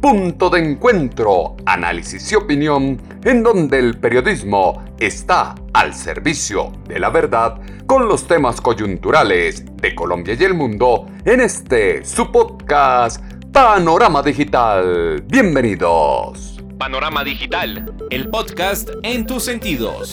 punto de encuentro, análisis y opinión, en donde el periodismo está al servicio de la verdad con los temas coyunturales de Colombia y el mundo en este su podcast Panorama Digital. Bienvenidos. Panorama Digital, el podcast en tus sentidos.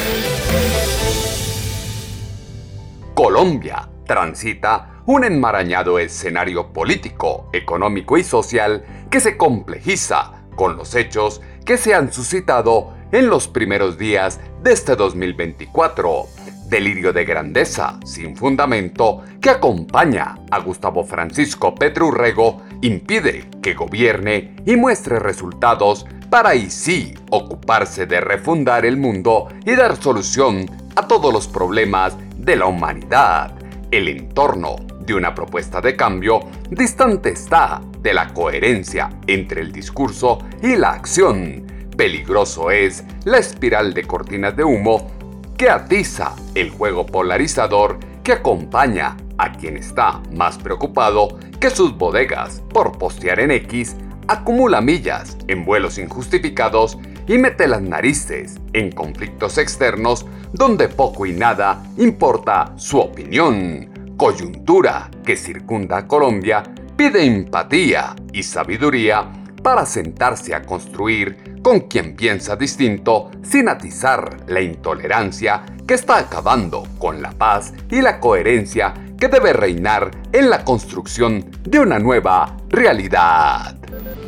Colombia transita un enmarañado escenario político, económico y social que se complejiza con los hechos que se han suscitado en los primeros días de este 2024. Delirio de grandeza sin fundamento que acompaña a Gustavo Francisco Petrurrego impide que gobierne y muestre resultados para ahí sí ocuparse de refundar el mundo y dar solución a todos los problemas de la humanidad. El entorno de una propuesta de cambio distante está de la coherencia entre el discurso y la acción. Peligroso es la espiral de cortinas de humo que atiza el juego polarizador que acompaña a quien está más preocupado que sus bodegas por postear en X, acumula millas en vuelos injustificados y mete las narices en conflictos externos donde poco y nada importa su opinión coyuntura que circunda a Colombia pide empatía y sabiduría para sentarse a construir con quien piensa distinto sin atizar la intolerancia que está acabando con la paz y la coherencia que debe reinar en la construcción de una nueva realidad.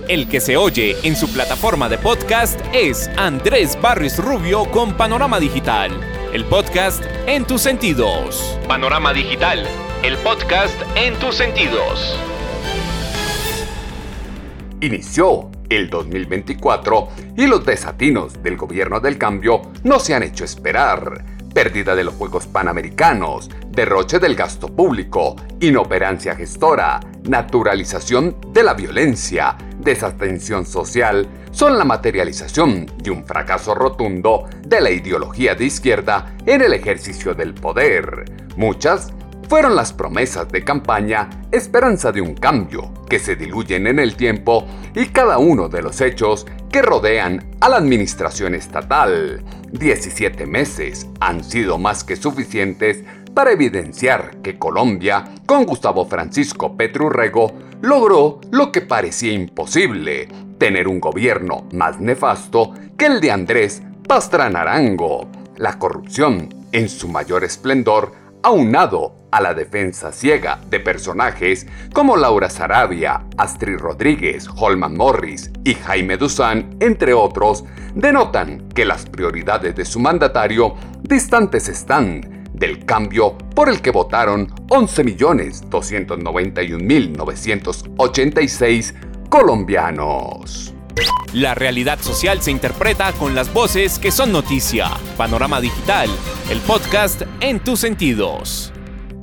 El que se oye en su plataforma de podcast es Andrés Barris Rubio con Panorama Digital el podcast en tus sentidos. Panorama Digital, el podcast en tus sentidos. Inició el 2024 y los desatinos del gobierno del cambio no se han hecho esperar. Pérdida de los Juegos Panamericanos, derroche del gasto público, inoperancia gestora, naturalización de la violencia, desatención social, son la materialización de un fracaso rotundo de la ideología de izquierda en el ejercicio del poder. Muchas fueron las promesas de campaña, esperanza de un cambio, que se diluyen en el tiempo y cada uno de los hechos que rodean a la administración estatal. 17 meses han sido más que suficientes para evidenciar que Colombia, con Gustavo Francisco Petrurrego, logró lo que parecía imposible, tener un gobierno más nefasto que el de Andrés Pastranarango. La corrupción, en su mayor esplendor, aunado a la defensa ciega de personajes como Laura Sarabia, Astrid Rodríguez, Holman Morris y Jaime Duzán, entre otros, denotan que las prioridades de su mandatario distantes están del cambio por el que votaron 11.291.986 colombianos. La realidad social se interpreta con las voces que son noticia. Panorama Digital, el podcast en tus sentidos.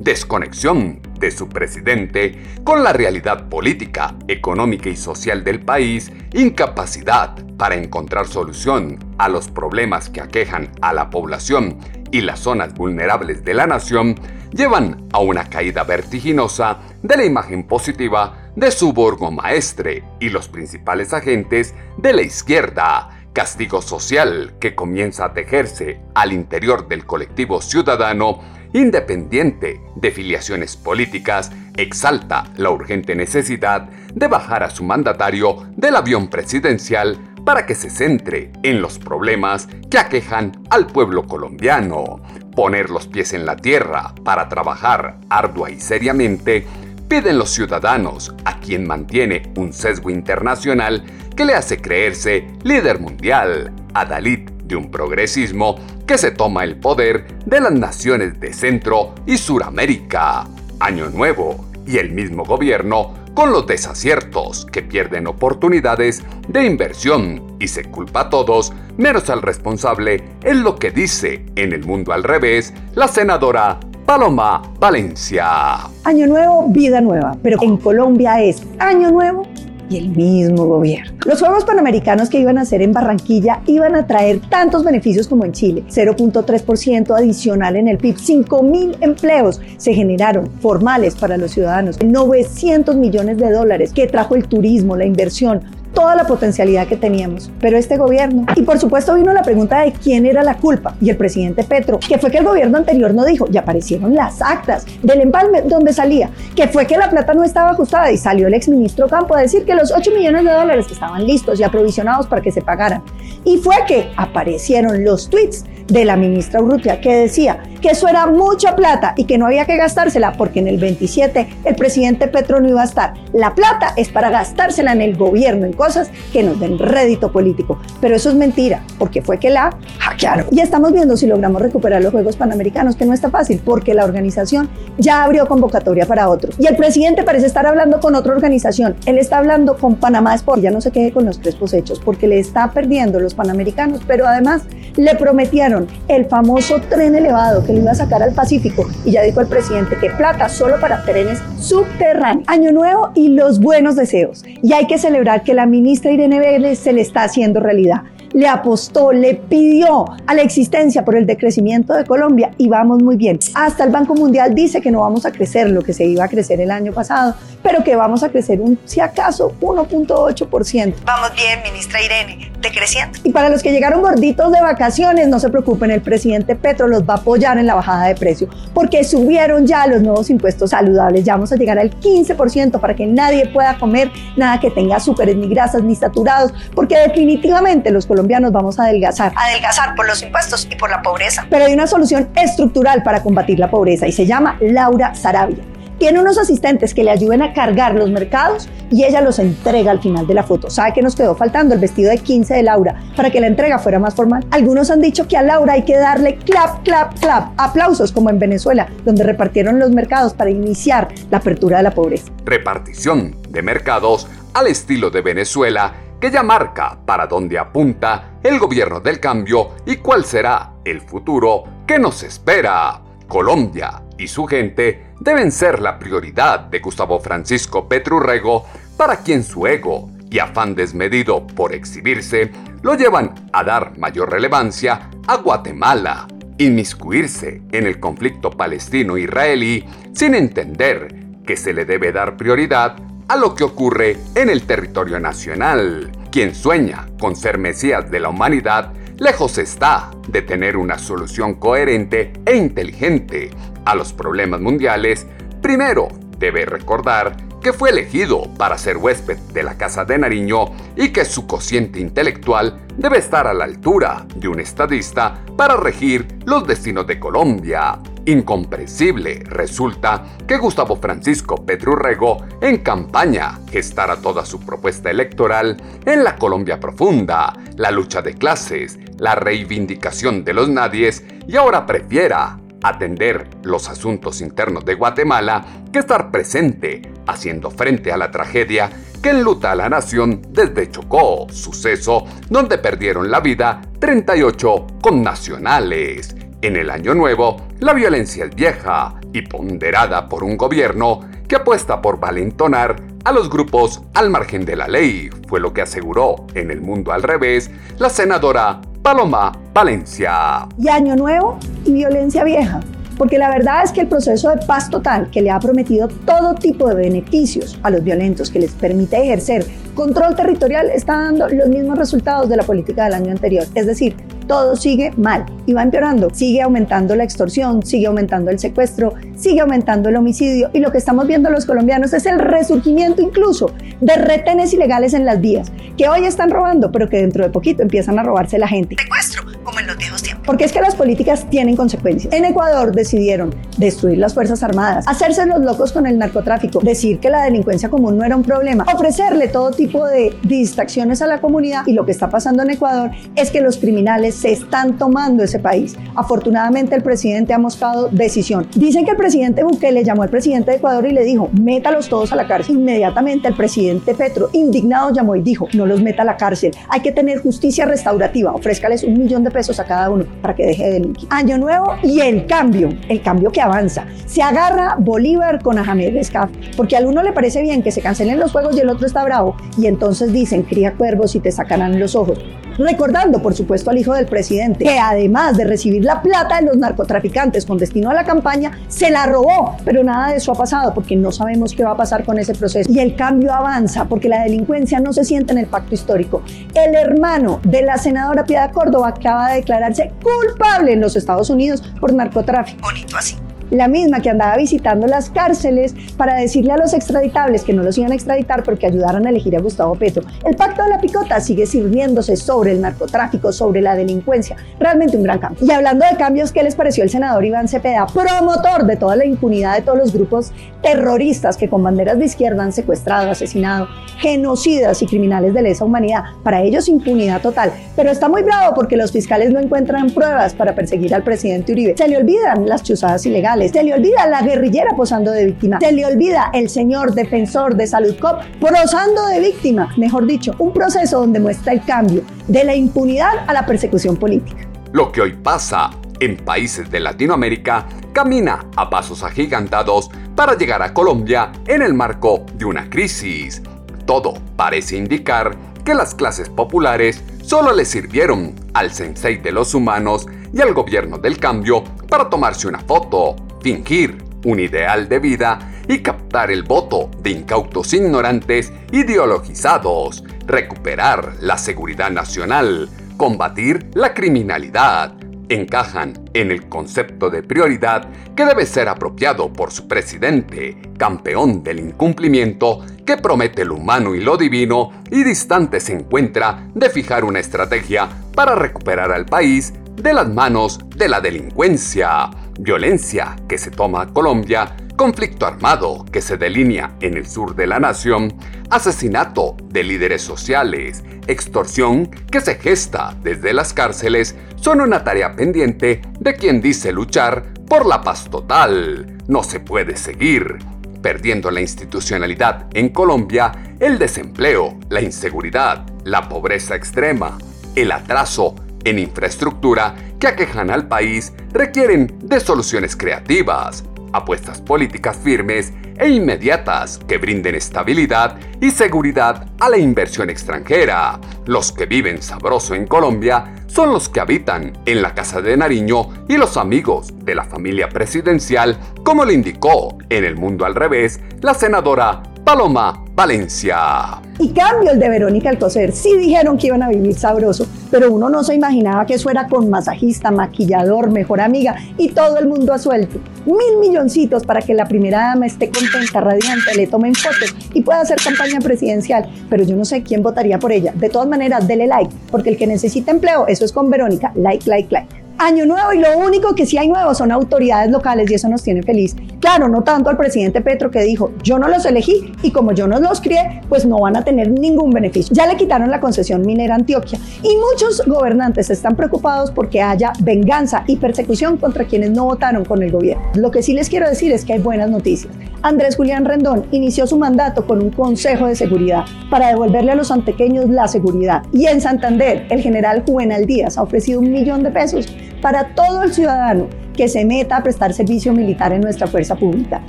Desconexión de su presidente con la realidad política, económica y social del país, incapacidad para encontrar solución a los problemas que aquejan a la población y las zonas vulnerables de la nación llevan a una caída vertiginosa de la imagen positiva de su burgomaestre y los principales agentes de la izquierda, castigo social que comienza a tejerse al interior del colectivo ciudadano independiente de filiaciones políticas, exalta la urgente necesidad de bajar a su mandatario del avión presidencial para que se centre en los problemas que aquejan al pueblo colombiano, poner los pies en la tierra para trabajar ardua y seriamente, piden los ciudadanos a quien mantiene un sesgo internacional que le hace creerse líder mundial, adalid de un progresismo que se toma el poder de las naciones de Centro y Suramérica. Año Nuevo y el mismo gobierno con los desaciertos que pierden oportunidades de inversión y se culpa a todos menos al responsable en lo que dice en el mundo al revés la senadora Paloma Valencia. Año nuevo, vida nueva, pero en Colombia es año nuevo y el mismo gobierno. Los Juegos Panamericanos que iban a hacer en Barranquilla iban a traer tantos beneficios como en Chile, 0.3% adicional en el PIB, 5 mil empleos se generaron formales para los ciudadanos, 900 millones de dólares que trajo el turismo, la inversión, toda la potencialidad que teníamos. Pero este gobierno, y por supuesto vino la pregunta de quién era la culpa, y el presidente Petro, que fue que el gobierno anterior no dijo, y aparecieron las actas del empalme donde salía, que fue que la plata no estaba ajustada, y salió el exministro Campo a decir que los 8 millones de dólares que estaban listos y aprovisionados para que se pagaran. Y fue que aparecieron los tweets de la ministra Urrutia que decía que eso era mucha plata y que no había que gastársela porque en el 27 el presidente Petro no iba a estar. La plata es para gastársela en el gobierno, en cosas que nos den rédito político. Pero eso es mentira, porque fue que la hackearon. Y estamos viendo si logramos recuperar los Juegos Panamericanos, que no está fácil, porque la organización ya abrió convocatoria para otro. Y el presidente parece estar hablando con otra organización. Él está hablando con Panamá Sport. Ya no se quede con los tres hechos, porque le está perdiendo los Panamericanos, pero además le prometieron el famoso tren elevado que le iba a sacar al Pacífico. Y ya dijo el presidente que plata solo para trenes subterráneos. Año nuevo y los buenos deseos. Y hay que celebrar que la ministra Irene Vélez se le está haciendo realidad le apostó, le pidió a la existencia por el decrecimiento de Colombia y vamos muy bien. Hasta el Banco Mundial dice que no vamos a crecer lo que se iba a crecer el año pasado, pero que vamos a crecer un, si acaso, 1.8%. Vamos bien, ministra Irene, decreciendo. Y para los que llegaron gorditos de vacaciones, no se preocupen, el presidente Petro los va a apoyar en la bajada de precio, porque subieron ya los nuevos impuestos saludables. Ya vamos a llegar al 15% para que nadie pueda comer nada que tenga azúcares, ni grasas, ni saturados, porque definitivamente los colombianos colombianos vamos a adelgazar. Adelgazar por los impuestos y por la pobreza. Pero hay una solución estructural para combatir la pobreza y se llama Laura Sarabia. Tiene unos asistentes que le ayuden a cargar los mercados y ella los entrega al final de la foto. ¿Sabe que nos quedó faltando? El vestido de 15 de Laura para que la entrega fuera más formal. Algunos han dicho que a Laura hay que darle clap, clap, clap, aplausos como en Venezuela, donde repartieron los mercados para iniciar la apertura de la pobreza. Repartición de mercados al estilo de Venezuela que ya marca para dónde apunta el gobierno del cambio y cuál será el futuro que nos espera. Colombia y su gente deben ser la prioridad de Gustavo Francisco Petrurrego, para quien su ego y afán desmedido por exhibirse lo llevan a dar mayor relevancia a Guatemala, inmiscuirse en el conflicto palestino-israelí sin entender que se le debe dar prioridad a lo que ocurre en el territorio nacional. Quien sueña con ser Mesías de la humanidad, lejos está de tener una solución coherente e inteligente a los problemas mundiales, primero debe recordar que fue elegido para ser huésped de la Casa de Nariño y que su cociente intelectual debe estar a la altura de un estadista para regir los destinos de Colombia. Incomprensible resulta que Gustavo Francisco Petrurrego en campaña gestara toda su propuesta electoral en la Colombia profunda, la lucha de clases, la reivindicación de los nadies y ahora prefiera atender los asuntos internos de Guatemala que estar presente haciendo frente a la tragedia que enluta a la nación desde Chocó, suceso donde perdieron la vida 38 connacionales. En el año nuevo, la violencia es vieja y ponderada por un gobierno que apuesta por valentonar a los grupos al margen de la ley, fue lo que aseguró en el mundo al revés la senadora Paloma Valencia. Y año nuevo y violencia vieja. Porque la verdad es que el proceso de paz total que le ha prometido todo tipo de beneficios a los violentos, que les permite ejercer control territorial, está dando los mismos resultados de la política del año anterior. Es decir, todo sigue mal y va empeorando. Sigue aumentando la extorsión, sigue aumentando el secuestro, sigue aumentando el homicidio y lo que estamos viendo los colombianos es el resurgimiento incluso de retenes ilegales en las vías, que hoy están robando, pero que dentro de poquito empiezan a robarse la gente. Secuestro, como en los viejos tiempos. Porque es que las políticas tienen consecuencias. En Ecuador decidieron destruir las Fuerzas Armadas, hacerse los locos con el narcotráfico, decir que la delincuencia común no era un problema, ofrecerle todo tipo de distracciones a la comunidad y lo que está pasando en Ecuador es que los criminales se están tomando ese país. Afortunadamente el presidente ha mostrado decisión. Dicen que el presidente Bukele llamó al presidente de Ecuador y le dijo, métalos todos a la cárcel. Inmediatamente el presidente Petro, indignado, llamó y dijo, no los meta a la cárcel, hay que tener justicia restaurativa, ofrézcales un millón de pesos a cada uno para que deje de delinquir. Año nuevo y el cambio, el cambio que avanza. Se agarra Bolívar con Ahmed Escaf, porque al uno le parece bien que se cancelen los juegos y el otro está bravo, y entonces dicen, cría cuervos y te sacarán los ojos. Recordando, por supuesto, al hijo del presidente, que además de recibir la plata de los narcotraficantes con destino a la campaña, se la robó. Pero nada de eso ha pasado porque no sabemos qué va a pasar con ese proceso. Y el cambio avanza porque la delincuencia no se siente en el pacto histórico. El hermano de la senadora Piedad Córdoba acaba de declararse culpable en los Estados Unidos por narcotráfico. Bonito así la misma que andaba visitando las cárceles para decirle a los extraditables que no los iban a extraditar porque ayudaron a elegir a Gustavo Petro. El pacto de la picota sigue sirviéndose sobre el narcotráfico, sobre la delincuencia. Realmente un gran cambio. Y hablando de cambios, ¿qué les pareció el senador Iván Cepeda, promotor de toda la impunidad de todos los grupos terroristas que con banderas de izquierda han secuestrado, asesinado, genocidas y criminales de lesa humanidad? Para ellos impunidad total. Pero está muy bravo porque los fiscales no encuentran pruebas para perseguir al presidente Uribe. Se le olvidan las chuzadas ilegales se le olvida la guerrillera posando de víctima. Se le olvida el señor defensor de Salud Cop posando de víctima. Mejor dicho, un proceso donde muestra el cambio de la impunidad a la persecución política. Lo que hoy pasa en países de Latinoamérica camina a pasos agigantados para llegar a Colombia en el marco de una crisis. Todo parece indicar que las clases populares solo le sirvieron al sensei de los humanos y al gobierno del cambio para tomarse una foto, fingir un ideal de vida y captar el voto de incautos ignorantes ideologizados, recuperar la seguridad nacional, combatir la criminalidad, encajan en el concepto de prioridad que debe ser apropiado por su presidente, campeón del incumplimiento que promete lo humano y lo divino y distante se encuentra de fijar una estrategia para recuperar al país de las manos de la delincuencia, violencia que se toma Colombia, conflicto armado que se delinea en el sur de la nación, asesinato de líderes sociales, extorsión que se gesta desde las cárceles, son una tarea pendiente de quien dice luchar por la paz total. No se puede seguir perdiendo la institucionalidad en Colombia, el desempleo, la inseguridad, la pobreza extrema, el atraso en infraestructura que aquejan al país requieren de soluciones creativas, apuestas políticas firmes e inmediatas que brinden estabilidad y seguridad a la inversión extranjera. Los que viven sabroso en Colombia son los que habitan en la Casa de Nariño y los amigos de la familia presidencial, como le indicó en El Mundo al Revés la senadora Paloma Valencia. Y cambio el de Verónica Alcocer. Sí dijeron que iban a vivir sabroso, pero uno no se imaginaba que eso era con masajista, maquillador, mejor amiga y todo el mundo a suelto. Mil milloncitos para que la primera dama esté contenta, radiante, le tomen fotos y pueda hacer campaña presidencial. Pero yo no sé quién votaría por ella. De todas maneras, dele like, porque el que necesita empleo, eso es con Verónica. Like, like, like año nuevo y lo único que sí hay nuevo son autoridades locales y eso nos tiene feliz. Claro, no tanto al presidente Petro que dijo, yo no los elegí y como yo no los crié, pues no van a tener ningún beneficio. Ya le quitaron la concesión minera Antioquia y muchos gobernantes están preocupados porque haya venganza y persecución contra quienes no votaron con el gobierno. Lo que sí les quiero decir es que hay buenas noticias. Andrés Julián Rendón inició su mandato con un consejo de seguridad para devolverle a los antequeños la seguridad. Y en Santander, el general Juvenal Díaz ha ofrecido un millón de pesos para todo el ciudadano que se meta a prestar servicio militar en nuestra fuerza pública,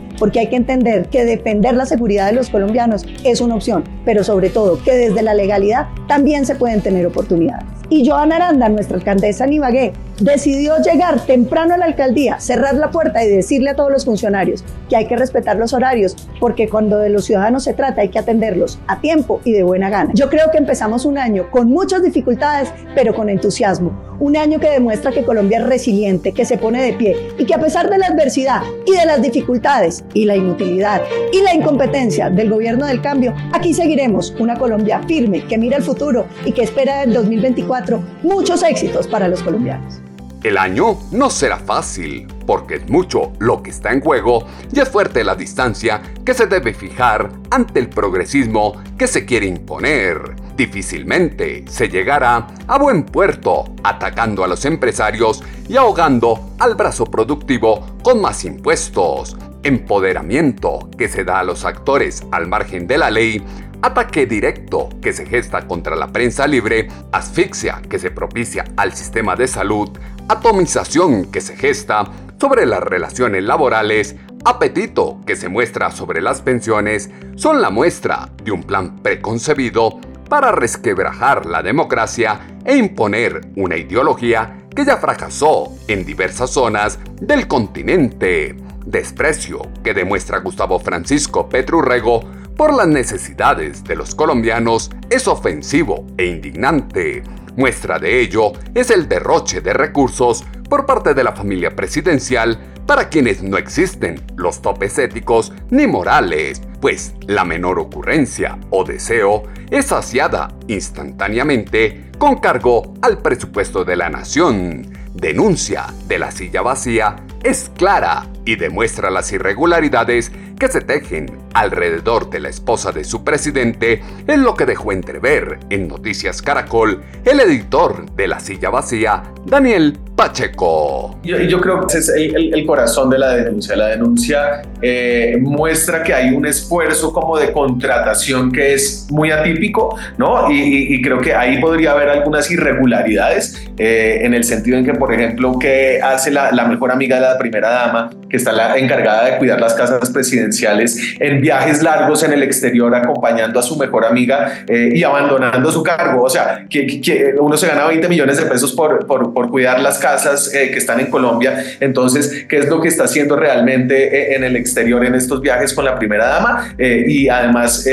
porque hay que entender que defender la seguridad de los colombianos es una opción, pero sobre todo que desde la legalidad también se pueden tener oportunidades. Y Joana Aranda, nuestra alcaldesa en decidió llegar temprano a la alcaldía, cerrar la puerta y decirle a todos los funcionarios que hay que respetar los horarios, porque cuando de los ciudadanos se trata hay que atenderlos a tiempo y de buena gana. Yo creo que empezamos un año con muchas dificultades, pero con entusiasmo. Un año que demuestra que Colombia es resiliente, que se pone de pie y que a pesar de la adversidad y de las dificultades y la inutilidad y la incompetencia del gobierno del cambio, aquí seguiremos una Colombia firme que mira el futuro y que espera en 2024 muchos éxitos para los colombianos. El año no será fácil, porque es mucho lo que está en juego y es fuerte la distancia que se debe fijar ante el progresismo que se quiere imponer. Difícilmente se llegará a buen puerto atacando a los empresarios y ahogando al brazo productivo con más impuestos. Empoderamiento que se da a los actores al margen de la ley ataque directo que se gesta contra la prensa libre, asfixia que se propicia al sistema de salud, atomización que se gesta sobre las relaciones laborales, apetito que se muestra sobre las pensiones, son la muestra de un plan preconcebido para resquebrajar la democracia e imponer una ideología que ya fracasó en diversas zonas del continente. Desprecio que demuestra Gustavo Francisco Petrurrego por las necesidades de los colombianos es ofensivo e indignante. Muestra de ello es el derroche de recursos por parte de la familia presidencial para quienes no existen los topes éticos ni morales, pues la menor ocurrencia o deseo es saciada instantáneamente con cargo al presupuesto de la nación. Denuncia de la silla vacía es clara y demuestra las irregularidades que se tejen alrededor de la esposa de su presidente en lo que dejó entrever en Noticias Caracol el editor de La Silla Vacía, Daniel Pacheco. Yo, creo que ese es el, corazón de la denuncia. La denuncia eh, muestra que hay un esfuerzo como de contratación que es muy atípico, ¿no? Y, creo que ahí podría haber algunas irregularidades eh, en el sentido en que, por ejemplo, que hace la, la mejor amiga de la primera dama, que está la encargada de cuidar las casas presidenciales en viajes largos en el exterior acompañando a su mejor amiga eh, y abandonando su cargo. O sea, que, uno se gana 20 millones de pesos por, por, por cuidar las casas eh, que están en Colombia. Entonces, ¿qué es lo que está haciendo realmente eh, en el exterior en estos viajes con la primera dama? y además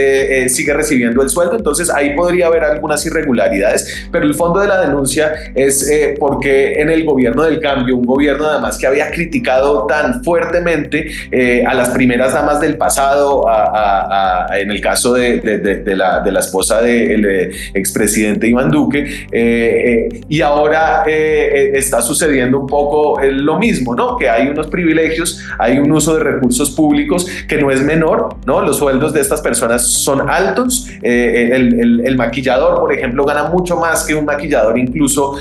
sigue recibiendo el sueldo. Entonces, ahí podría haber algunas irregularidades, pero el fondo de la denuncia es porque en el gobierno del cambio, un gobierno además que había criticado tan fuertemente a las primeras damas del pasado, en el caso de, la, de la, esposa del expresidente Iván Duque, eh, eh, y ahora eh, está sucediendo un poco lo mismo, ¿no? Que hay unos privilegios, hay un uso de recursos públicos que no es menor, ¿no? Los sueldos de estas personas son altos, el, maquillador, por ejemplo, gana mucho más que un maquillador incluso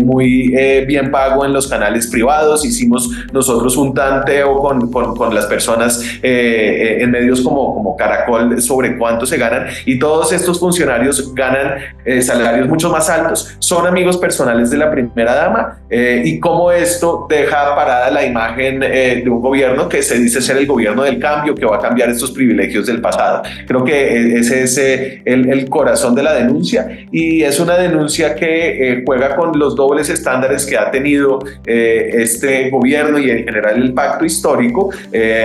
muy bien pago en los canales privados, hicimos nosotros un tanteo con, con, con las personas en medios como, como Caracol sobre cuánto se ganan y todos estos funcionarios ganan eh, salarios mucho más altos. Son amigos personales de la primera dama eh, y cómo esto deja parada la imagen eh, de un gobierno que se dice ser el gobierno del cambio, que va a cambiar estos privilegios del pasado. Creo que ese es el, el, corazón de la denuncia y es una denuncia que juega con los dobles estándares que ha tenido este gobierno y en general el pacto histórico,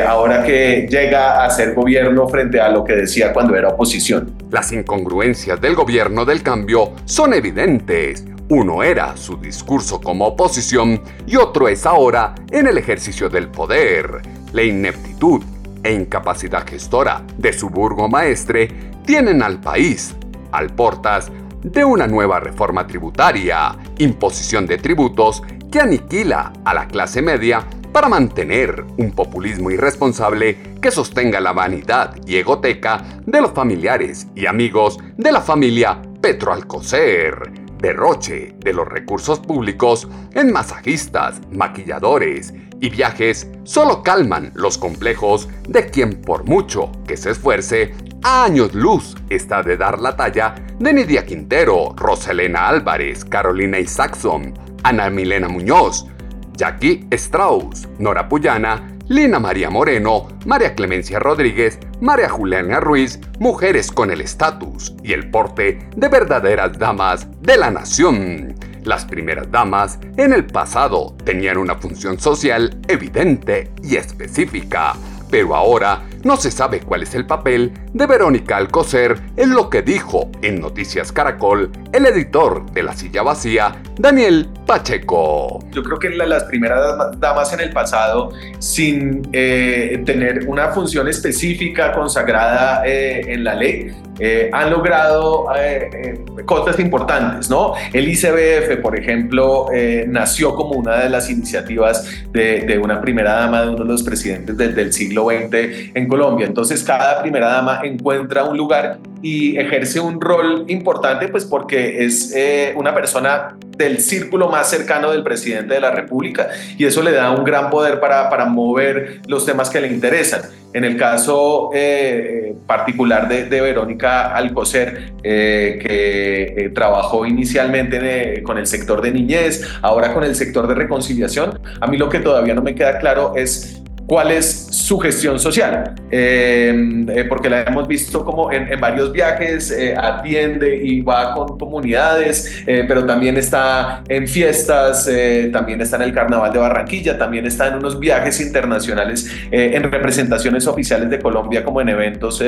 ahora que llega a ser gobierno frente a lo que decía cuando era oposición. Las incongruencias del gobierno del cambio son evidentes. Uno era su discurso como oposición y otro es ahora en el ejercicio del poder. La ineptitud e incapacidad gestora de su burgomaestre tienen al país al portas de una nueva reforma tributaria, imposición de tributos que aniquila a la clase media para mantener un populismo irresponsable que sostenga la vanidad y egoteca de los familiares y amigos de la familia Petroalcocer. Derroche de los recursos públicos en masajistas, maquilladores y viajes solo calman los complejos de quien por mucho que se esfuerce, a años luz está de dar la talla de Nidia Quintero, Roselena Álvarez, Carolina Isaacson, Ana Milena Muñoz, Jackie Strauss, Nora Puyana, Lina María Moreno, María Clemencia Rodríguez, María Juliana Ruiz, mujeres con el estatus y el porte de verdaderas damas de la nación. Las primeras damas en el pasado tenían una función social evidente y específica, pero ahora no se sabe cuál es el papel de Verónica Alcocer en lo que dijo en Noticias Caracol el editor de La Silla Vacía, Daniel Pacheco. Yo creo que las primeras damas en el pasado, sin eh, tener una función específica consagrada eh, en la ley, eh, han logrado cosas importantes, ¿no? El ICBF, por ejemplo, nació como una de las iniciativas de, una primera dama de uno de los presidentes del siglo XX en Colombia. Entonces, cada primera dama encuentra un lugar y ejerce un rol importante, pues porque es eh, una persona del círculo más cercano del presidente de la República y eso le da un gran poder para, para mover los temas que le interesan. En el caso eh, particular de, de, Verónica Alcocer, eh, que trabajó inicialmente con el sector de niñez, ahora con el sector de reconciliación, a mí lo que todavía no me queda claro es cuál es su gestión social, em, eh, porque la hemos visto como en, varios viajes, eh, atiende y va con comunidades, eh, pero también está en fiestas, también está en el Carnaval de Barranquilla, también está en unos viajes internacionales, en representaciones oficiales de Colombia, como en eventos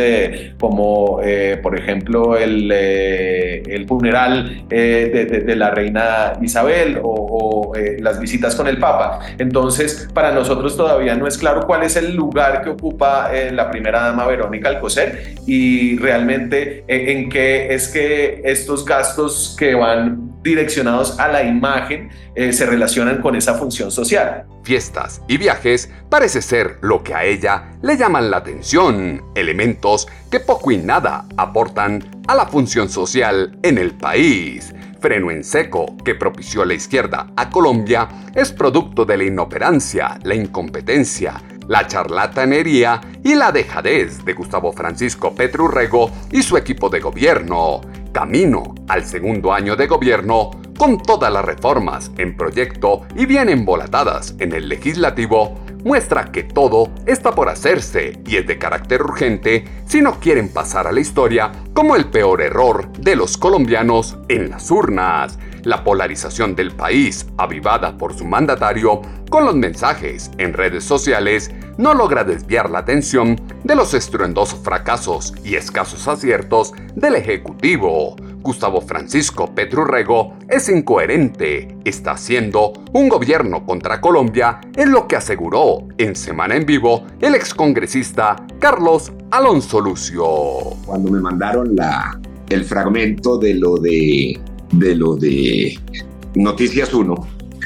como, por ejemplo, el, el funeral de, la reina Isabel o, o las visitas con el Papa. Entonces, para nosotros todavía no es claro cuál es el lugar que ocupa eh, la primera dama Verónica Alcocer y realmente eh, en qué es que estos gastos que van direccionados a la imagen eh, se relacionan con esa función social. Fiestas y viajes parece ser lo que a ella le llaman la atención, elementos que poco y nada aportan a la función social en el país freno en seco que propició la izquierda a Colombia es producto de la inoperancia, la incompetencia, la charlatanería y la dejadez de Gustavo Francisco Petrurrego y su equipo de gobierno, camino al segundo año de gobierno con todas las reformas en proyecto y bien embolatadas en el legislativo muestra que todo está por hacerse y es de carácter urgente si no quieren pasar a la historia como el peor error de los colombianos en las urnas. La polarización del país, avivada por su mandatario con los mensajes en redes sociales, no logra desviar la atención de los estruendosos fracasos y escasos aciertos del Ejecutivo. Gustavo Francisco Petrurrego es incoherente, está haciendo un gobierno contra Colombia, en lo que aseguró en Semana en Vivo el excongresista Carlos Alonso Lucio. Cuando me mandaron el fragmento de lo de, de lo de Noticias 1,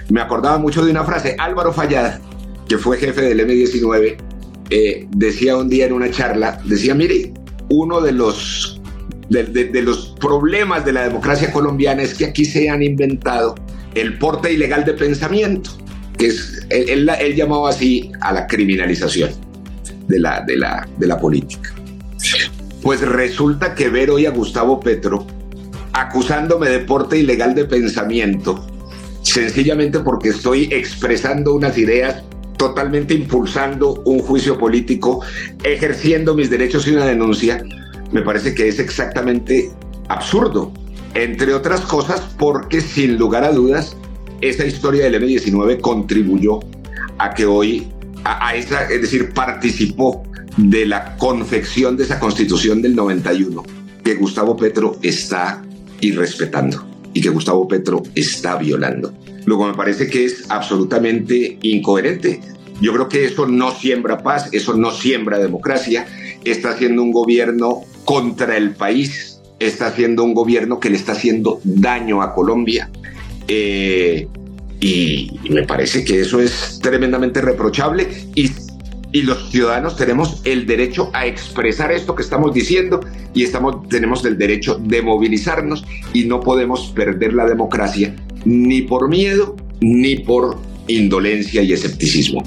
me acordaba mucho de una frase. Álvaro Fallada, que fue jefe del M19, eh, decía un día en una charla, decía, mire, uno de los de, los problemas de la democracia colombiana es que aquí se han inventado el porte ilegal de pensamiento, que es, él, llamaba así a la criminalización de la, de, la, de la política. Pues resulta que ver hoy a Gustavo Petro acusándome de porte ilegal de pensamiento, sencillamente porque estoy expresando unas ideas totalmente impulsando un juicio político, ejerciendo mis derechos y una denuncia, me parece que es exactamente absurdo. Entre otras cosas porque sin lugar a dudas, esa historia del M19 contribuyó a que hoy, a, esa, es decir, participó de la confección de esa constitución del 91 que Gustavo Petro está irrespetando y que Gustavo Petro está violando. Luego me parece que es absolutamente incoherente. Yo creo que eso no siembra paz, eso no siembra democracia. Está haciendo un gobierno contra el país, está haciendo un gobierno que le está haciendo daño a Colombia. Eh, y, me parece que eso es tremendamente reprochable y, y, los ciudadanos tenemos el derecho a expresar esto que estamos diciendo y estamos, tenemos el derecho de movilizarnos y no podemos perder la democracia ni por miedo ni por indolencia y escepticismo.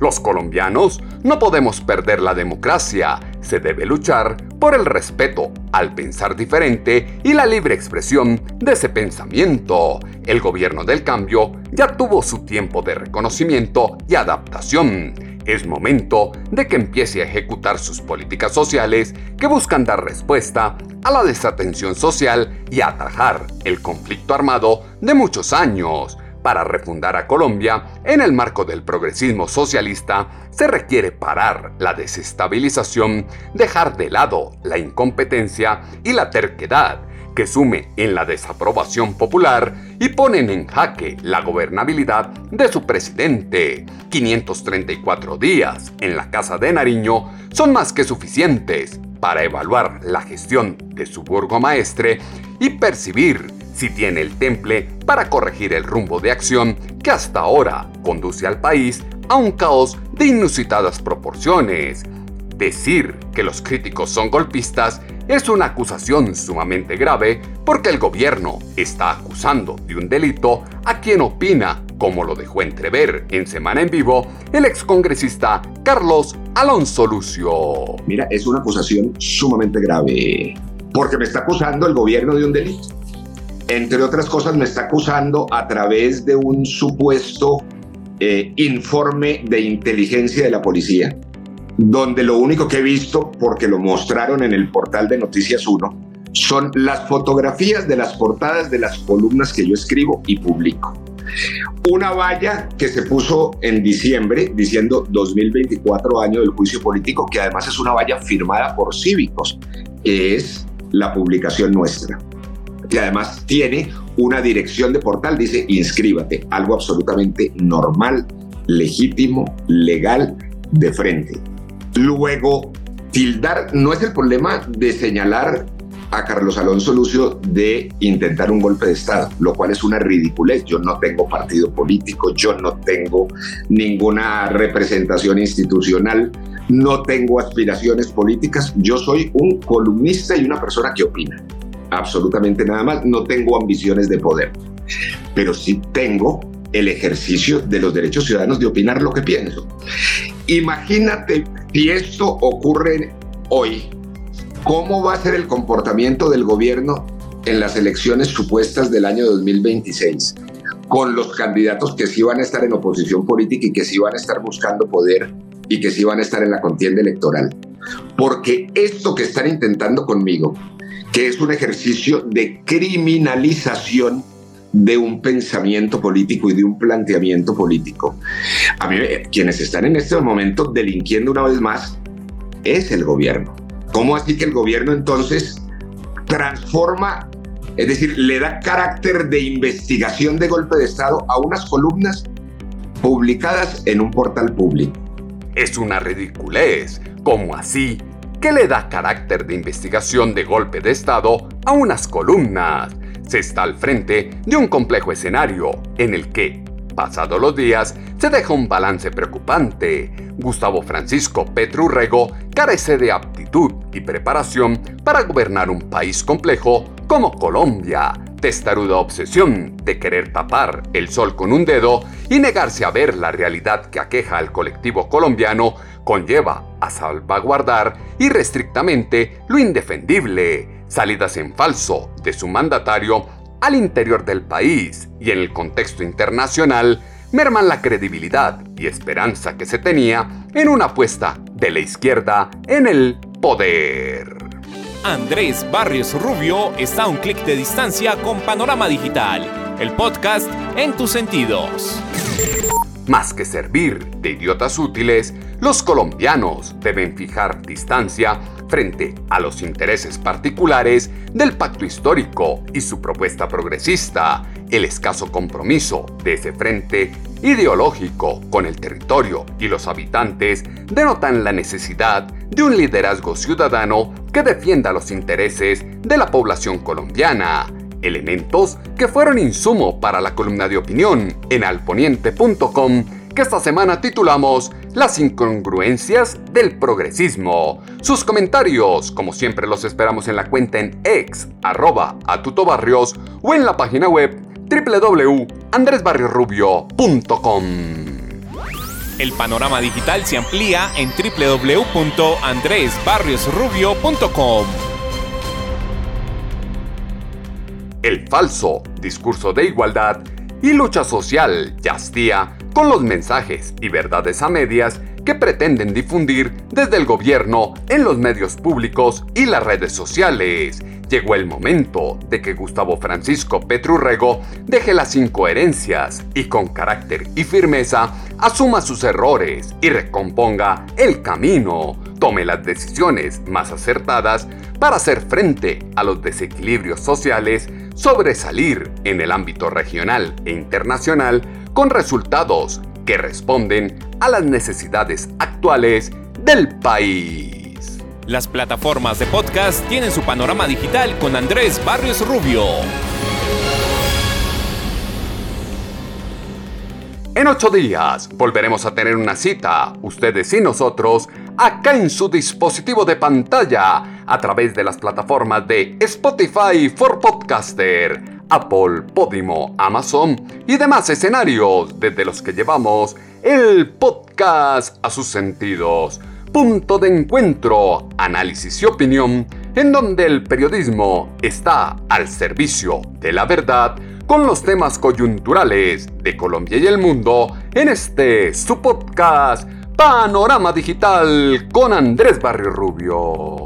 Los colombianos no podemos perder la democracia. Se debe luchar por el respeto al pensar diferente y la libre expresión de ese pensamiento. El gobierno del cambio ya tuvo su tiempo de reconocimiento y adaptación. Es momento de que empiece a ejecutar sus políticas sociales que buscan dar respuesta a la desatención social y atajar el conflicto armado de muchos años. Para refundar a Colombia en el marco del progresismo socialista se requiere parar la desestabilización, dejar de lado la incompetencia y la terquedad que sume en la desaprobación popular y ponen en jaque la gobernabilidad de su presidente. 534 días en la Casa de Nariño son más que suficientes para evaluar la gestión de su burgomaestre y percibir si tiene el temple para corregir el rumbo de acción que hasta ahora conduce al país a un caos de inusitadas proporciones. Decir que los críticos son golpistas es una acusación sumamente grave porque el gobierno está acusando de un delito a quien opina, como lo dejó entrever en Semana en Vivo el excongresista Carlos Alonso Lucio. Mira, es una acusación sumamente grave porque me está acusando el gobierno de un delito. Entre otras cosas, me está acusando a través de un supuesto eh, informe de inteligencia de la policía donde lo único que he visto, porque lo mostraron en el portal de Noticias 1, son las fotografías de las portadas de las columnas que yo escribo y publico. Una valla que se puso en diciembre diciendo 2024 año del juicio político, que además es una valla firmada por cívicos, que es la publicación nuestra. Que además tiene una dirección de portal, dice inscríbate, algo absolutamente normal, legítimo, legal, de frente. Luego, tildar no es el problema de señalar a Carlos Alonso Lucio de intentar un golpe de Estado, lo cual es una ridiculez. Yo no tengo partido político, yo no tengo ninguna representación institucional, no tengo aspiraciones políticas, yo soy un columnista y una persona que opina. Absolutamente nada más, no tengo ambiciones de poder, pero sí tengo el ejercicio de los derechos ciudadanos de opinar lo que pienso. Imagínate si esto ocurre hoy, ¿cómo va a ser el comportamiento del gobierno en las elecciones supuestas del año 2026? Con los candidatos que sí van a estar en oposición política y que sí van a estar buscando poder y que sí van a estar en la contienda electoral. Porque esto que están intentando conmigo, que es un ejercicio de criminalización de un pensamiento político y de un planteamiento político. A mí, quienes están en este momento delinquiendo una vez más es el gobierno. ¿Cómo así que el gobierno entonces transforma, es decir, le da carácter de investigación de golpe de Estado a unas columnas publicadas en un portal público? Es una ridiculez. ¿Cómo así? ¿Qué le da carácter de investigación de golpe de Estado a unas columnas? Se está al frente de un complejo escenario en el que, pasados los días, se deja un balance preocupante. Gustavo Francisco Petrurrego carece de aptitud y preparación para gobernar un país complejo como Colombia. Testaruda obsesión de querer tapar el sol con un dedo y negarse a ver la realidad que aqueja al colectivo colombiano conlleva a salvaguardar irrestrictamente lo indefendible salidas en falso de su mandatario al interior del país y en el contexto internacional merman la credibilidad y esperanza que se tenía en una apuesta de la izquierda en el poder. Andrés Barrios Rubio está a un clic de distancia con Panorama Digital, el podcast en tus sentidos. Más que servir de idiotas útiles, los colombianos deben fijar distancia frente a los intereses particulares del pacto histórico y su propuesta progresista, el escaso compromiso de ese frente ideológico con el territorio y los habitantes denotan la necesidad de un liderazgo ciudadano que defienda los intereses de la población colombiana elementos que fueron insumo para la columna de opinión en alponiente.com que esta semana titulamos Las incongruencias del progresismo. Sus comentarios, como siempre, los esperamos en la cuenta en ex arroba atutobarrios o en la página web www.andresbarriosrubio.com. El panorama digital se amplía en www.andresbarriosrubio.com. El falso discurso de igualdad y lucha social ya con los mensajes y verdades a medias que pretenden difundir desde el gobierno en los medios públicos y las redes sociales. Llegó el momento de que Gustavo Francisco Petrurrego deje las incoherencias y con carácter y firmeza asuma sus errores y recomponga el camino, tome las decisiones más acertadas para hacer frente a los desequilibrios sociales, sobresalir en el ámbito regional e internacional con resultados que responden a las necesidades actuales del país. Las plataformas de podcast tienen su panorama digital con Andrés Barrios Rubio. En ocho días volveremos a tener una cita, ustedes y nosotros, acá en su dispositivo de pantalla, a través de las plataformas de Spotify for Podcaster, Apple, Podimo, Amazon y demás escenarios desde los que llevamos el podcast a sus sentidos. Punto de encuentro, análisis y opinión, en donde el periodismo está al servicio de la verdad con los temas coyunturales de Colombia y el mundo en este su podcast Panorama Digital con Andrés Barrio Rubio.